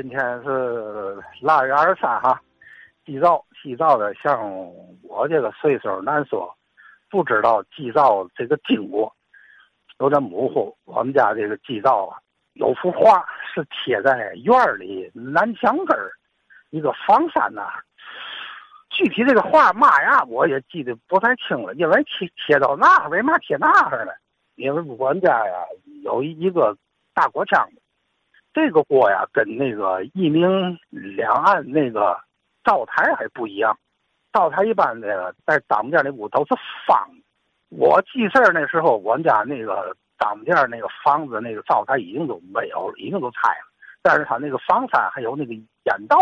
今天是腊月二十三哈，祭灶祭灶的，像我这个岁数难说，不知道祭灶这个经过，有点模糊。我们家这个祭灶啊，有幅画是贴在院里南墙根儿一个房山那儿，具体这个画嘛呀，我也记得不太清了，因为贴贴到那为嘛贴那儿呢？因为我们家呀有一个大锅腔。这个锅呀，跟那个一明两岸那个灶台还不一样。灶台一般的在当铺店那屋都是方。我记事儿那时候，我们家那个当铺店那个房子那个灶台已经都没有了，已经都拆了。但是他那个房山还有那个烟道。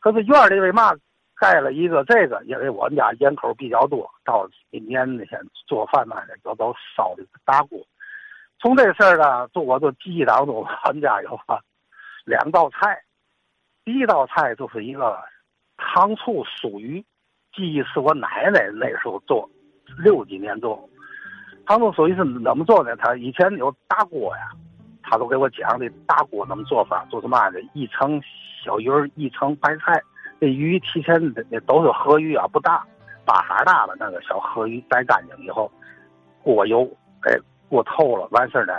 可是院里为嘛盖了一个这个？因为我们家烟口比较多，到今年那天做饭嘛的都都烧的大锅。从这事儿呢，就我就记忆当中，我们家有两道菜。第一道菜就是一个糖醋酥鱼，记忆是我奶奶那时候做，六几年做。糖醋酥鱼是怎么做呢？他以前有大锅呀，他都给我讲的大锅怎么做法，就是嘛的，一层小鱼儿，一层白菜。这鱼提前那都是河鱼啊，不大，巴哈大的那个小河鱼，摘干净以后，过油，哎。过透了，完事儿呢，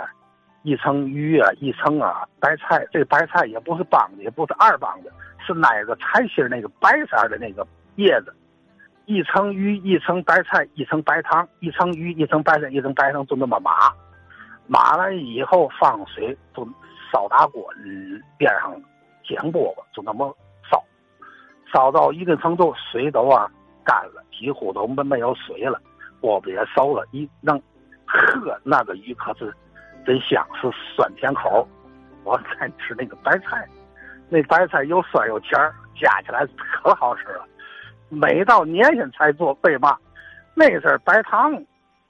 一层鱼啊，一层啊白菜，这白菜也不是帮的，也不是二帮的，是那个菜心那个白色的那个叶子，一层鱼，一层白菜，一层白糖，一层鱼，一层白菜，一层白糖，就那么码，码完以后放水，就烧大锅，嗯边上煎饽饽，就那么烧，烧到一定程度，水都啊干了，几乎都没没有水了，饽饽也熟了，一弄。呵，那个鱼可是真香，是酸甜口。我再吃那个白菜，那白菜又酸又甜，加起来可好吃了。每到年前才做，为嘛？那阵儿白糖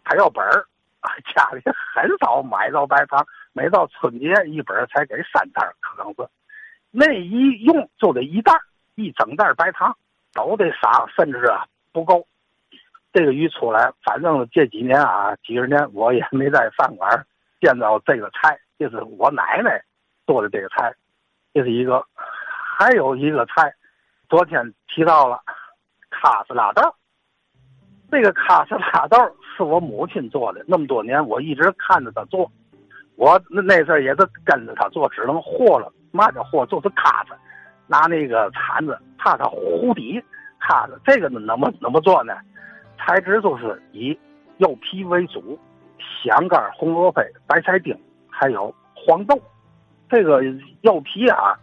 还要本儿，家里很少买到白糖。每到春节一本才给三袋，可能是那一用就得一袋，一整袋白糖都得撒，甚至啊不够。这个鱼出来，反正这几年啊，几十年我也没在饭馆见到这个菜。这是我奶奶做的这个菜，这是一个。还有一个菜，昨天提到了卡斯拉豆。这个卡斯拉豆是我母亲做的，那么多年我一直看着她做。我那那阵也是跟着她做，只能和了。嘛叫和？就是卡子，拿那个铲子怕它糊底。卡子这个呢，怎么怎么做呢？材质都是以柚皮为主，香干、红萝卜、白菜丁，还有黄豆。这个柚皮啊，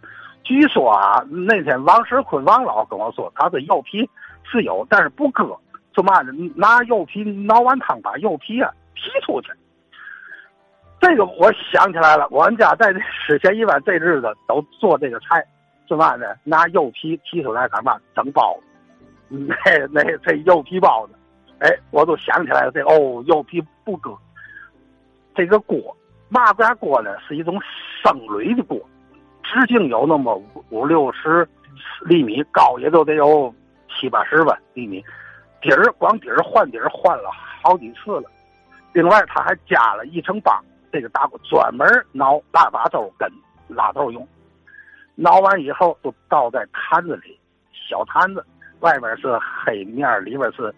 据说啊，那天王世坤王老跟我说，他的柚皮是有，但是不割，就嘛呢？拿柚皮熬完汤，把柚皮啊提出去。这个我想起来了，我们家在之前一般这日子都做这个菜，是嘛呢？拿柚皮提出来干嘛？蒸包子，那那这柚皮包子。哎，我都想起来了，这哦，柚皮不割。这个锅，嘛家锅呢？是一种生铝的锅，直径有那么五五六十厘米，高也都得有七八十吧厘米。底儿光底儿换底儿换了好几次了。另外，他还加了一层帮，这个大锅专门熬腊八粥跟拉豆用。熬完以后，就倒在坛子里，小坛子，外边是黑面，里边是。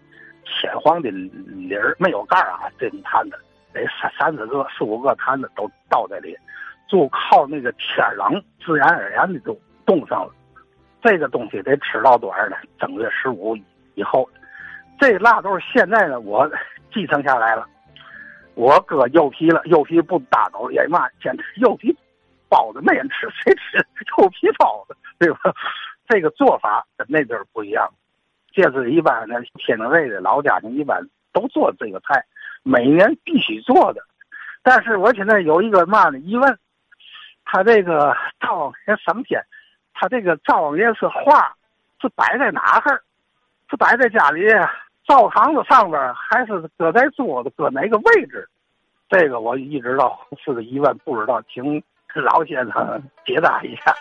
浅黄的里儿没有盖儿啊，这种坛子得三三四个、四五个坛子都倒在里，就靠那个天冷，自然而然的就冻上了。这个东西得吃到多少呢？正月十五以后。这腊豆现在呢，我继承下来了。我割柚皮了，柚皮不搭走，也嘛，简直柚皮包子没人吃，谁吃柚皮包子？对吧？这个做法跟那阵儿不一样。这是一般的天津卫的老家庭，一般都做这个菜，每年必须做的。但是我现在有一个嘛呢疑问，他这个灶王爷升天，他这个灶王爷是画，是摆在哪哈儿？是摆在家里灶堂子上边，还是搁在桌子搁哪个位置？这个我一直到是个疑问，不知道，请老先生解答一下。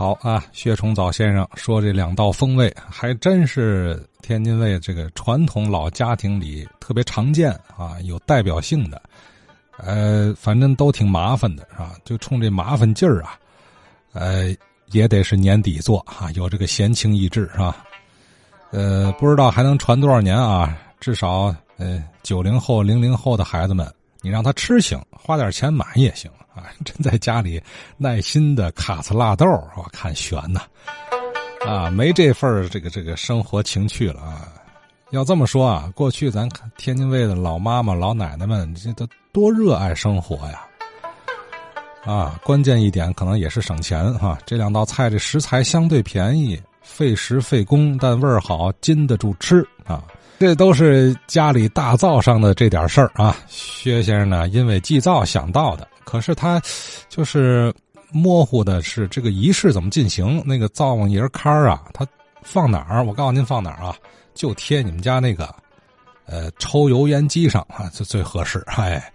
好啊，薛崇藻先生说这两道风味还真是天津卫这个传统老家庭里特别常见啊，有代表性的。呃，反正都挺麻烦的，是吧？就冲这麻烦劲儿啊，呃，也得是年底做啊，有这个闲情逸致，是吧？呃，不知道还能传多少年啊？至少，呃，九零后、零零后的孩子们，你让他吃行，花点钱买也行啊！真在家里耐心的卡子辣豆，我看悬呐，啊，没这份这个这个生活情趣了啊！要这么说啊，过去咱天津卫的老妈妈、老奶奶们，这都多热爱生活呀！啊，关键一点可能也是省钱哈。这两道菜这食材相对便宜，费时费工，但味儿好，经得住吃啊。这都是家里大灶上的这点事儿啊。薛先生呢，因为祭灶想到的，可是他就是模糊的是这个仪式怎么进行。那个灶王爷龛啊，他放哪儿？我告诉您放哪儿啊？就贴你们家那个，呃，抽油烟机上啊，就最合适。哎，